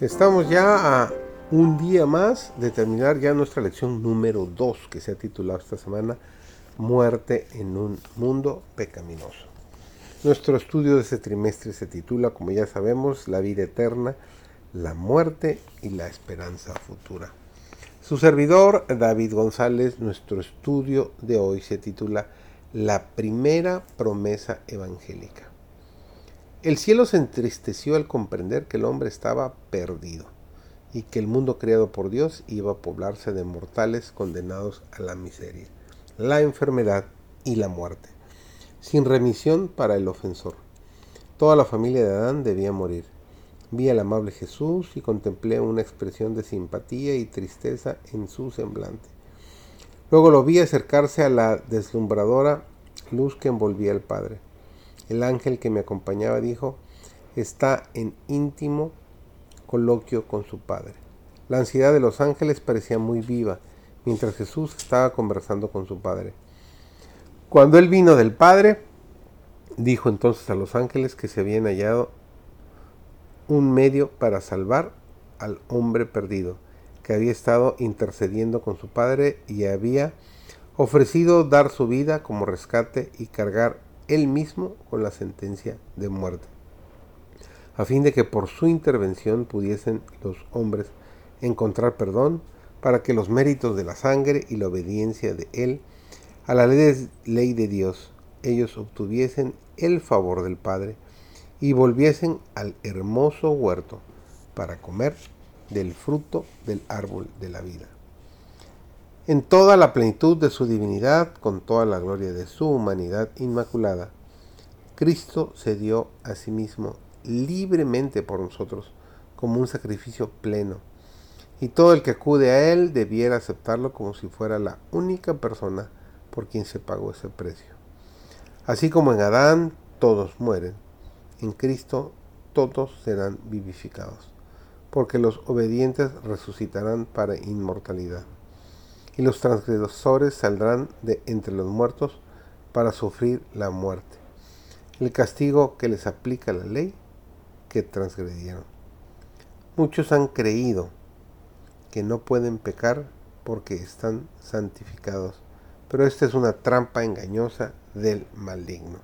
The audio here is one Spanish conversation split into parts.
Estamos ya a un día más de terminar ya nuestra lección número 2 que se ha titulado esta semana Muerte en un mundo pecaminoso. Nuestro estudio de este trimestre se titula, como ya sabemos, La vida eterna, la muerte y la esperanza futura. Su servidor, David González, nuestro estudio de hoy se titula La primera promesa evangélica. El cielo se entristeció al comprender que el hombre estaba perdido y que el mundo creado por Dios iba a poblarse de mortales condenados a la miseria, la enfermedad y la muerte, sin remisión para el ofensor. Toda la familia de Adán debía morir. Vi al amable Jesús y contemplé una expresión de simpatía y tristeza en su semblante. Luego lo vi acercarse a la deslumbradora luz que envolvía al Padre. El ángel que me acompañaba dijo, está en íntimo coloquio con su padre. La ansiedad de los ángeles parecía muy viva, mientras Jesús estaba conversando con su padre. Cuando él vino del Padre, dijo entonces a los ángeles que se habían hallado un medio para salvar al hombre perdido, que había estado intercediendo con su Padre y había ofrecido dar su vida como rescate y cargar él mismo con la sentencia de muerte, a fin de que por su intervención pudiesen los hombres encontrar perdón para que los méritos de la sangre y la obediencia de él a la ley de Dios ellos obtuviesen el favor del Padre y volviesen al hermoso huerto para comer del fruto del árbol de la vida en toda la plenitud de su divinidad, con toda la gloria de su humanidad inmaculada, Cristo se dio a sí mismo libremente por nosotros como un sacrificio pleno, y todo el que acude a Él debiera aceptarlo como si fuera la única persona por quien se pagó ese precio. Así como en Adán todos mueren, en Cristo todos serán vivificados, porque los obedientes resucitarán para inmortalidad y los transgresores saldrán de entre los muertos para sufrir la muerte. El castigo que les aplica la ley que transgredieron. Muchos han creído que no pueden pecar porque están santificados, pero esta es una trampa engañosa del maligno.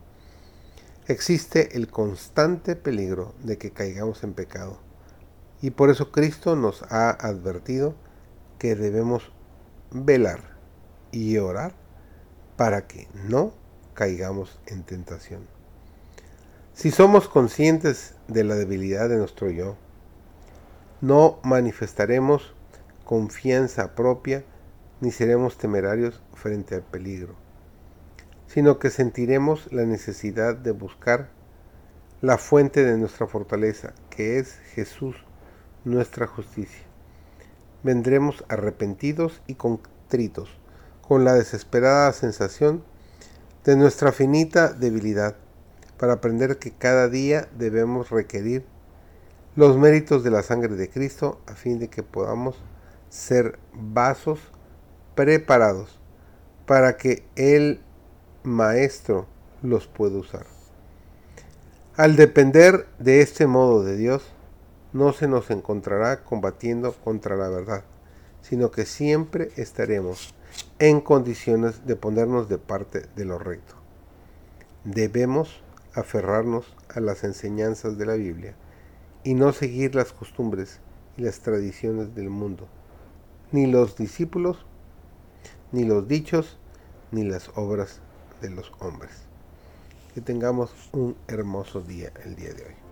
Existe el constante peligro de que caigamos en pecado, y por eso Cristo nos ha advertido que debemos velar y orar para que no caigamos en tentación. Si somos conscientes de la debilidad de nuestro yo, no manifestaremos confianza propia ni seremos temerarios frente al peligro, sino que sentiremos la necesidad de buscar la fuente de nuestra fortaleza, que es Jesús, nuestra justicia vendremos arrepentidos y contritos, con la desesperada sensación de nuestra finita debilidad, para aprender que cada día debemos requerir los méritos de la sangre de Cristo a fin de que podamos ser vasos preparados para que el Maestro los pueda usar. Al depender de este modo de Dios, no se nos encontrará combatiendo contra la verdad, sino que siempre estaremos en condiciones de ponernos de parte de lo recto. Debemos aferrarnos a las enseñanzas de la Biblia y no seguir las costumbres y las tradiciones del mundo, ni los discípulos, ni los dichos, ni las obras de los hombres. Que tengamos un hermoso día el día de hoy.